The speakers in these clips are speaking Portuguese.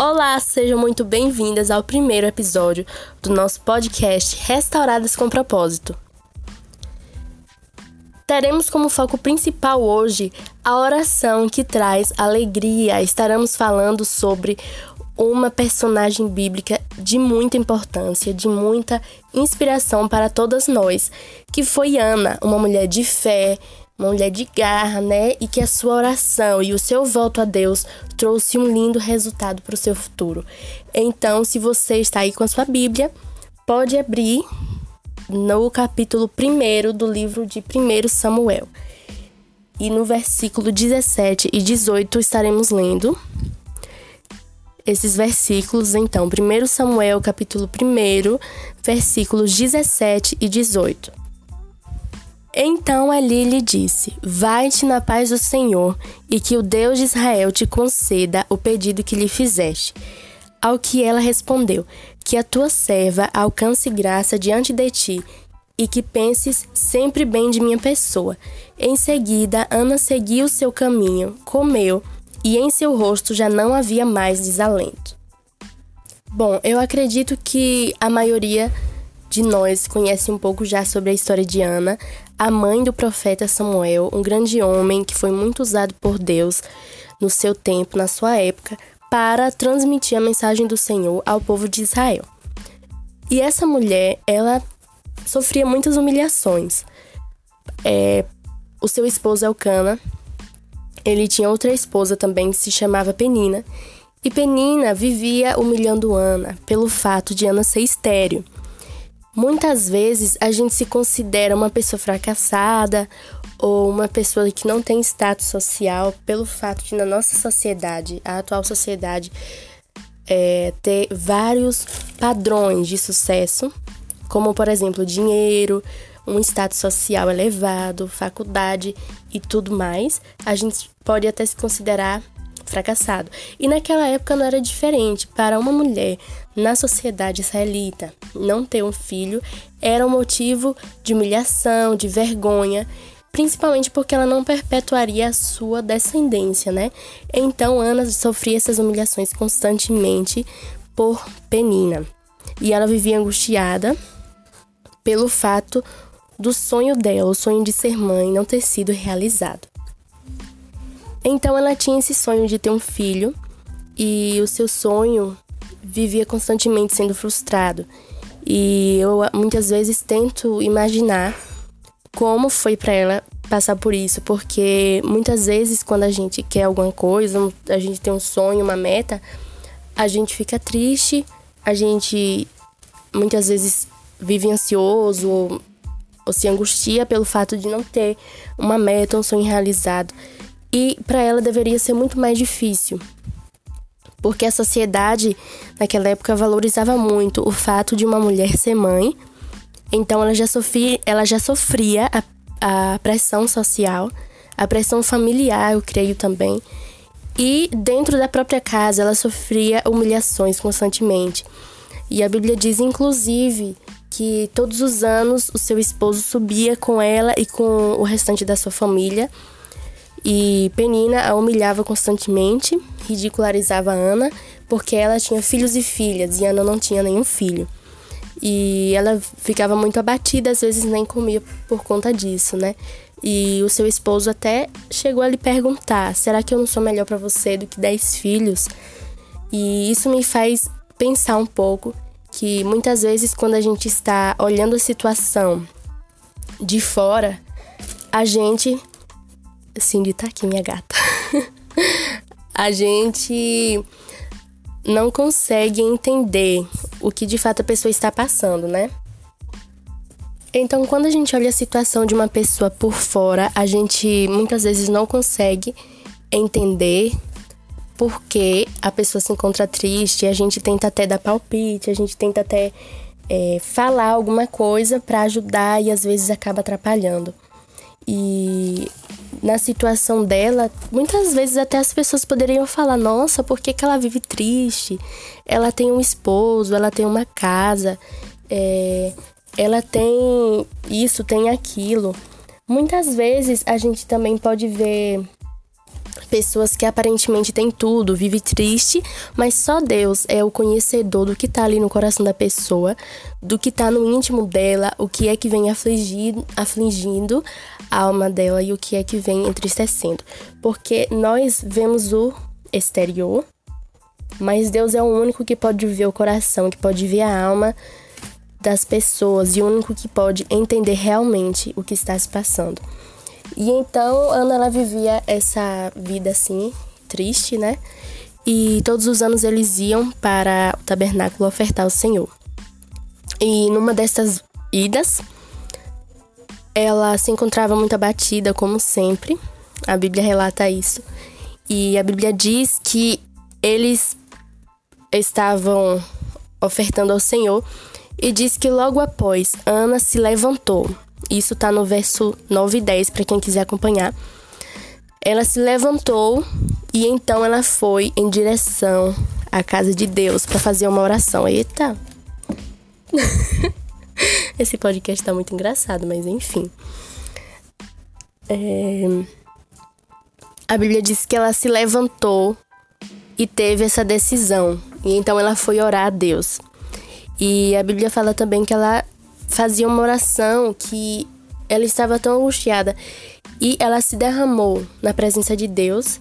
Olá, sejam muito bem-vindas ao primeiro episódio do nosso podcast Restauradas com Propósito. Teremos como foco principal hoje a oração que traz alegria. Estaremos falando sobre uma personagem bíblica de muita importância, de muita inspiração para todas nós, que foi Ana, uma mulher de fé, uma mulher de garra, né? E que a sua oração e o seu voto a Deus trouxe um lindo resultado para o seu futuro. Então, se você está aí com a sua Bíblia, pode abrir no capítulo 1 do livro de 1 Samuel. E no versículo 17 e 18 estaremos lendo esses versículos, então, 1 Samuel, capítulo 1, versículos 17 e 18. Então Eli lhe disse: Vai-te na paz do Senhor, e que o Deus de Israel te conceda o pedido que lhe fizeste. Ao que ela respondeu: Que a tua serva alcance graça diante de ti, e que penses sempre bem de minha pessoa. Em seguida, Ana seguiu seu caminho, comeu, e em seu rosto já não havia mais desalento. Bom, eu acredito que a maioria de nós conhece um pouco já sobre a história de Ana, a mãe do profeta Samuel, um grande homem que foi muito usado por Deus no seu tempo, na sua época, para transmitir a mensagem do Senhor ao povo de Israel. E essa mulher, ela sofria muitas humilhações. É, o seu esposo Elcana, ele tinha outra esposa também que se chamava Penina, e Penina vivia humilhando Ana pelo fato de Ana ser estéril. Muitas vezes a gente se considera uma pessoa fracassada ou uma pessoa que não tem status social pelo fato de na nossa sociedade, a atual sociedade, é, ter vários padrões de sucesso, como por exemplo dinheiro, um status social elevado, faculdade e tudo mais, a gente pode até se considerar fracassado. E naquela época não era diferente. Para uma mulher na sociedade israelita não ter um filho era um motivo de humilhação, de vergonha, principalmente porque ela não perpetuaria a sua descendência, né? Então Ana sofria essas humilhações constantemente por Penina. E ela vivia angustiada pelo fato do sonho dela, o sonho de ser mãe, não ter sido realizado. Então ela tinha esse sonho de ter um filho e o seu sonho vivia constantemente sendo frustrado. E eu muitas vezes tento imaginar como foi para ela passar por isso, porque muitas vezes quando a gente quer alguma coisa, a gente tem um sonho, uma meta, a gente fica triste, a gente muitas vezes vive ansioso ou, se angustia pelo fato de não ter uma meta, um sonho realizado. E para ela deveria ser muito mais difícil. Porque a sociedade naquela época valorizava muito o fato de uma mulher ser mãe. Então ela já sofria, ela já sofria a, a pressão social, a pressão familiar, eu creio também. E dentro da própria casa ela sofria humilhações constantemente. E a Bíblia diz, inclusive, que todos os anos o seu esposo subia com ela e com o restante da sua família e Penina a humilhava constantemente, ridicularizava Ana, porque ela tinha filhos e filhas e Ana não tinha nenhum filho. E ela ficava muito abatida, às vezes nem comia por conta disso, né? E o seu esposo até chegou a lhe perguntar: será que eu não sou melhor para você do que dez filhos? E isso me faz pensar um pouco que muitas vezes, quando a gente está olhando a situação de fora, a gente Cindy tá aqui, minha gata. a gente não consegue entender o que de fato a pessoa está passando, né? Então, quando a gente olha a situação de uma pessoa por fora, a gente muitas vezes não consegue entender por que a pessoa se encontra triste. A gente tenta até dar palpite, a gente tenta até é, falar alguma coisa para ajudar e às vezes acaba atrapalhando. E na situação dela, muitas vezes até as pessoas poderiam falar: nossa, por que, que ela vive triste? Ela tem um esposo, ela tem uma casa, é, ela tem isso, tem aquilo. Muitas vezes a gente também pode ver Pessoas que aparentemente têm tudo, vive triste, mas só Deus é o conhecedor do que está ali no coração da pessoa, do que está no íntimo dela, o que é que vem afligindo, afligindo a alma dela e o que é que vem entristecendo. Porque nós vemos o exterior, mas Deus é o único que pode ver o coração, que pode ver a alma das pessoas e o único que pode entender realmente o que está se passando. E então Ana ela vivia essa vida assim, triste, né? E todos os anos eles iam para o tabernáculo ofertar ao Senhor. E numa dessas idas, ela se encontrava muito abatida, como sempre. A Bíblia relata isso. E a Bíblia diz que eles estavam ofertando ao Senhor e diz que logo após Ana se levantou isso tá no verso 9 e 10 para quem quiser acompanhar. Ela se levantou e então ela foi em direção à casa de Deus para fazer uma oração. Eita! Esse podcast tá muito engraçado, mas enfim. É... A Bíblia diz que ela se levantou e teve essa decisão. E então ela foi orar a Deus. E a Bíblia fala também que ela fazia uma oração que ela estava tão angustiada. E ela se derramou na presença de Deus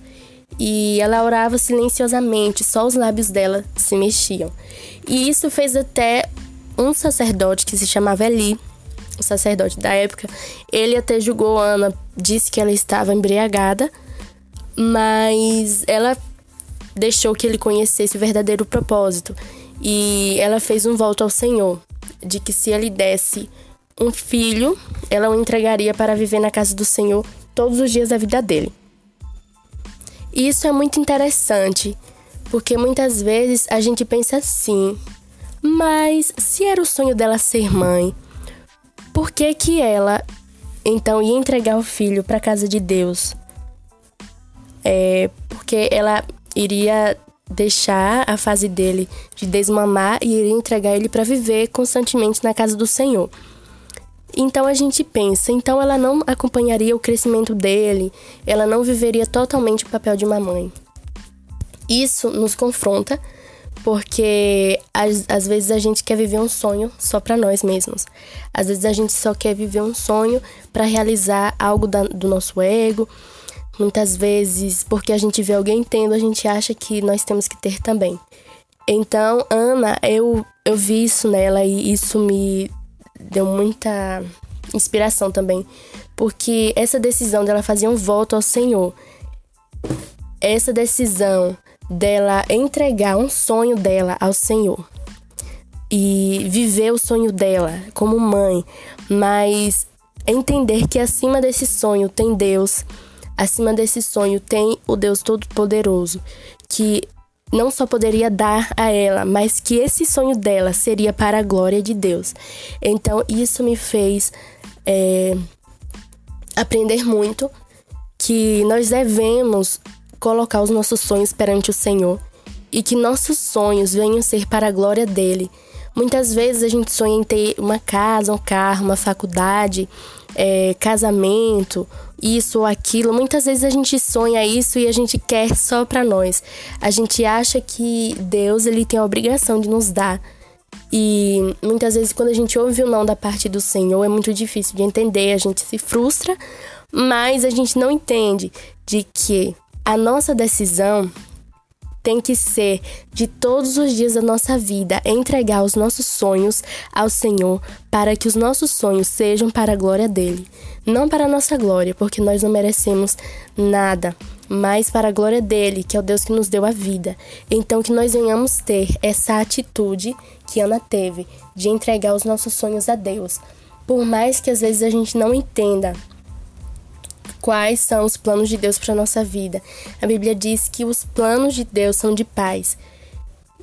e ela orava silenciosamente, só os lábios dela se mexiam. E isso fez até um sacerdote que se chamava Eli, o sacerdote da época, ele até julgou Ana, disse que ela estava embriagada, mas ela deixou que ele conhecesse o verdadeiro propósito. E ela fez um voto ao Senhor de que se ele desse um filho, ela o entregaria para viver na casa do Senhor todos os dias da vida dele. E isso é muito interessante, porque muitas vezes a gente pensa assim: mas se era o sonho dela ser mãe, por que que ela então ia entregar o filho para a casa de Deus? É porque ela iria deixar a fase dele de desmamar e iria entregar ele para viver constantemente na casa do Senhor. Então a gente pensa, então ela não acompanharia o crescimento dele, ela não viveria totalmente o papel de uma mãe. Isso nos confronta, porque às, às vezes a gente quer viver um sonho só para nós mesmos. Às vezes a gente só quer viver um sonho para realizar algo da, do nosso ego, Muitas vezes, porque a gente vê alguém tendo, a gente acha que nós temos que ter também. Então, Ana, eu, eu vi isso nela e isso me deu muita inspiração também. Porque essa decisão dela fazer um voto ao Senhor, essa decisão dela entregar um sonho dela ao Senhor e viver o sonho dela como mãe, mas entender que acima desse sonho tem Deus Acima desse sonho tem o Deus Todo-Poderoso, que não só poderia dar a ela, mas que esse sonho dela seria para a glória de Deus. Então, isso me fez é, aprender muito que nós devemos colocar os nossos sonhos perante o Senhor e que nossos sonhos venham ser para a glória dele. Muitas vezes a gente sonha em ter uma casa, um carro, uma faculdade, é, casamento, isso ou aquilo. Muitas vezes a gente sonha isso e a gente quer só para nós. A gente acha que Deus ele tem a obrigação de nos dar. E muitas vezes quando a gente ouve o não da parte do Senhor é muito difícil de entender, a gente se frustra, mas a gente não entende de que a nossa decisão tem que ser de todos os dias da nossa vida entregar os nossos sonhos ao Senhor para que os nossos sonhos sejam para a glória dele, não para a nossa glória, porque nós não merecemos nada, mas para a glória dele, que é o Deus que nos deu a vida. Então que nós venhamos ter essa atitude que Ana teve de entregar os nossos sonhos a Deus. Por mais que às vezes a gente não entenda quais são os planos de Deus para nossa vida. A Bíblia diz que os planos de Deus são de paz.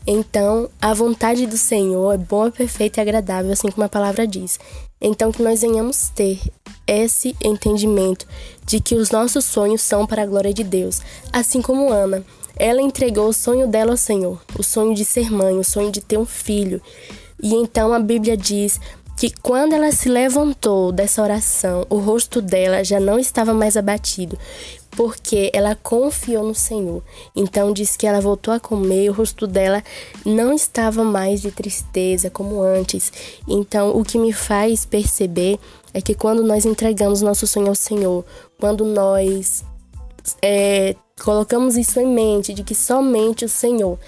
Então, a vontade do Senhor é boa, perfeita e agradável, assim como a palavra diz. Então, que nós venhamos ter esse entendimento de que os nossos sonhos são para a glória de Deus, assim como Ana. Ela entregou o sonho dela ao Senhor, o sonho de ser mãe, o sonho de ter um filho. E então a Bíblia diz que quando ela se levantou dessa oração, o rosto dela já não estava mais abatido, porque ela confiou no Senhor. Então diz que ela voltou a comer, o rosto dela não estava mais de tristeza como antes. Então o que me faz perceber é que quando nós entregamos nosso sonho ao Senhor, quando nós é, colocamos isso em mente de que somente o Senhor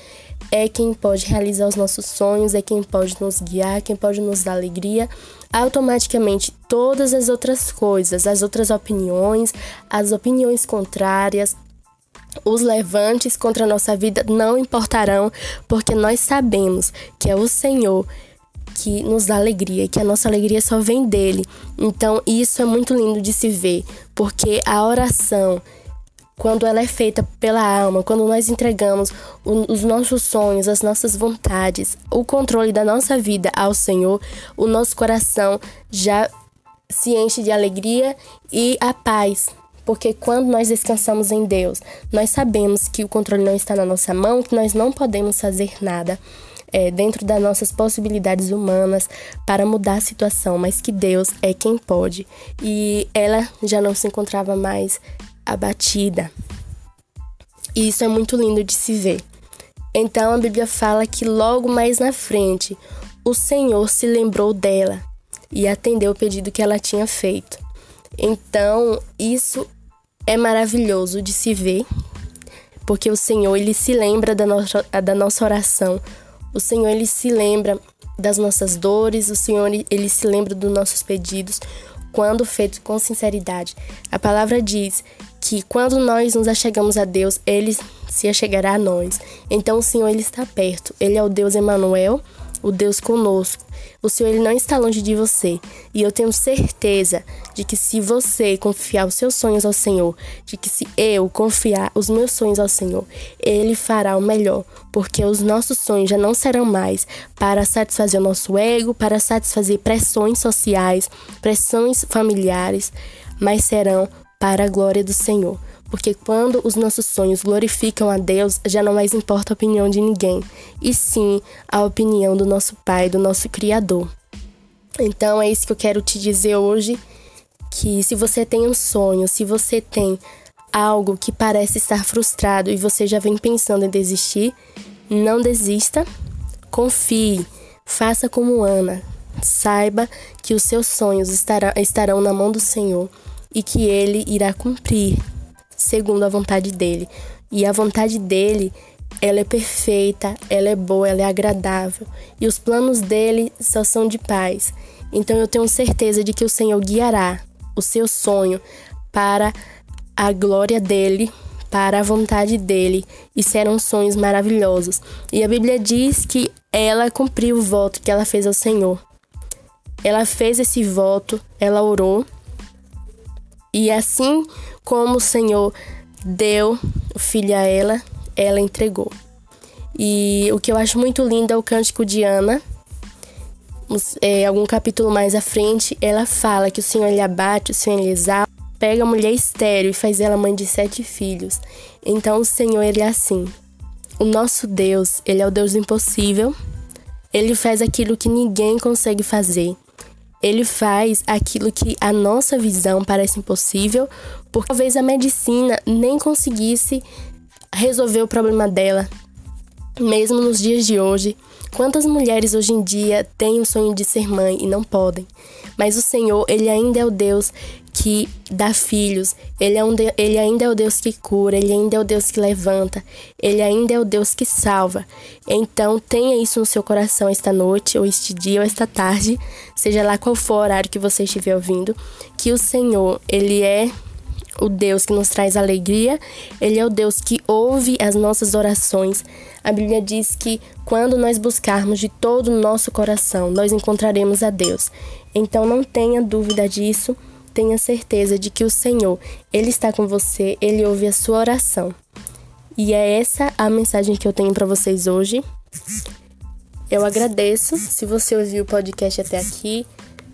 é quem pode realizar os nossos sonhos, é quem pode nos guiar, quem pode nos dar alegria. Automaticamente, todas as outras coisas, as outras opiniões, as opiniões contrárias, os levantes contra a nossa vida não importarão, porque nós sabemos que é o Senhor que nos dá alegria, que a nossa alegria só vem dele. Então, isso é muito lindo de se ver, porque a oração quando ela é feita pela alma, quando nós entregamos os nossos sonhos, as nossas vontades, o controle da nossa vida ao Senhor, o nosso coração já se enche de alegria e a paz. Porque quando nós descansamos em Deus, nós sabemos que o controle não está na nossa mão, que nós não podemos fazer nada é, dentro das nossas possibilidades humanas para mudar a situação, mas que Deus é quem pode. E ela já não se encontrava mais abatida. E isso é muito lindo de se ver. Então a Bíblia fala que logo mais na frente o Senhor se lembrou dela e atendeu o pedido que ela tinha feito. Então isso é maravilhoso de se ver, porque o Senhor ele se lembra da nossa, da nossa oração, o Senhor ele se lembra das nossas dores, o Senhor ele se lembra dos nossos pedidos quando feito com sinceridade. A palavra diz que quando nós nos achegamos a Deus, ele se achegará a nós. Então o Senhor ele está perto. Ele é o Deus Emanuel, o Deus conosco. O Senhor ele não está longe de você. E eu tenho certeza de que se você confiar os seus sonhos ao Senhor, de que se eu confiar os meus sonhos ao Senhor, ele fará o melhor, porque os nossos sonhos já não serão mais para satisfazer o nosso ego, para satisfazer pressões sociais, pressões familiares, mas serão para a glória do Senhor. Porque quando os nossos sonhos glorificam a Deus, já não mais importa a opinião de ninguém, e sim a opinião do nosso Pai, do nosso Criador. Então é isso que eu quero te dizer hoje, que se você tem um sonho, se você tem algo que parece estar frustrado e você já vem pensando em desistir, não desista, confie, faça como Ana, saiba que os seus sonhos estarão na mão do Senhor e que ele irá cumprir segundo a vontade dele. E a vontade dele, ela é perfeita, ela é boa, ela é agradável, e os planos dele só são de paz. Então eu tenho certeza de que o Senhor guiará o seu sonho para a glória dele, para a vontade dele, e serão sonhos maravilhosos. E a Bíblia diz que ela cumpriu o voto que ela fez ao Senhor. Ela fez esse voto, ela orou, e assim como o Senhor deu o filho a ela, ela entregou. E o que eu acho muito lindo é o cântico de Ana. É, algum capítulo mais à frente, ela fala que o Senhor lhe abate, o Senhor lhe exalta, pega a mulher estéreo e faz ela mãe de sete filhos. Então o Senhor, ele é assim. O nosso Deus, ele é o Deus impossível. Ele faz aquilo que ninguém consegue fazer. Ele faz aquilo que a nossa visão parece impossível, porque talvez a medicina nem conseguisse resolver o problema dela. Mesmo nos dias de hoje, quantas mulheres hoje em dia têm o sonho de ser mãe e não podem? Mas o Senhor, ele ainda é o Deus que dá filhos, ele, é um ele ainda é o Deus que cura, ele ainda é o Deus que levanta, ele ainda é o Deus que salva. Então tenha isso no seu coração esta noite, ou este dia, ou esta tarde, seja lá qual for o horário que você estiver ouvindo, que o Senhor, ele é o Deus que nos traz alegria, Ele é o Deus que ouve as nossas orações. A Bíblia diz que quando nós buscarmos de todo o nosso coração, nós encontraremos a Deus. Então não tenha dúvida disso tenha certeza de que o Senhor, ele está com você, ele ouve a sua oração. E é essa a mensagem que eu tenho para vocês hoje. Eu agradeço se você ouviu o podcast até aqui.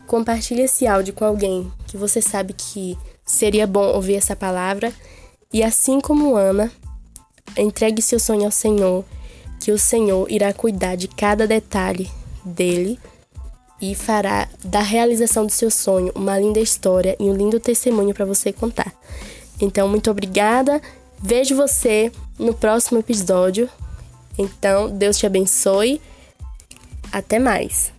Compartilhe esse áudio com alguém que você sabe que seria bom ouvir essa palavra. E assim como Ana, entregue seu sonho ao Senhor, que o Senhor irá cuidar de cada detalhe dele e fará da realização do seu sonho uma linda história e um lindo testemunho para você contar. Então, muito obrigada. Vejo você no próximo episódio. Então, Deus te abençoe. Até mais.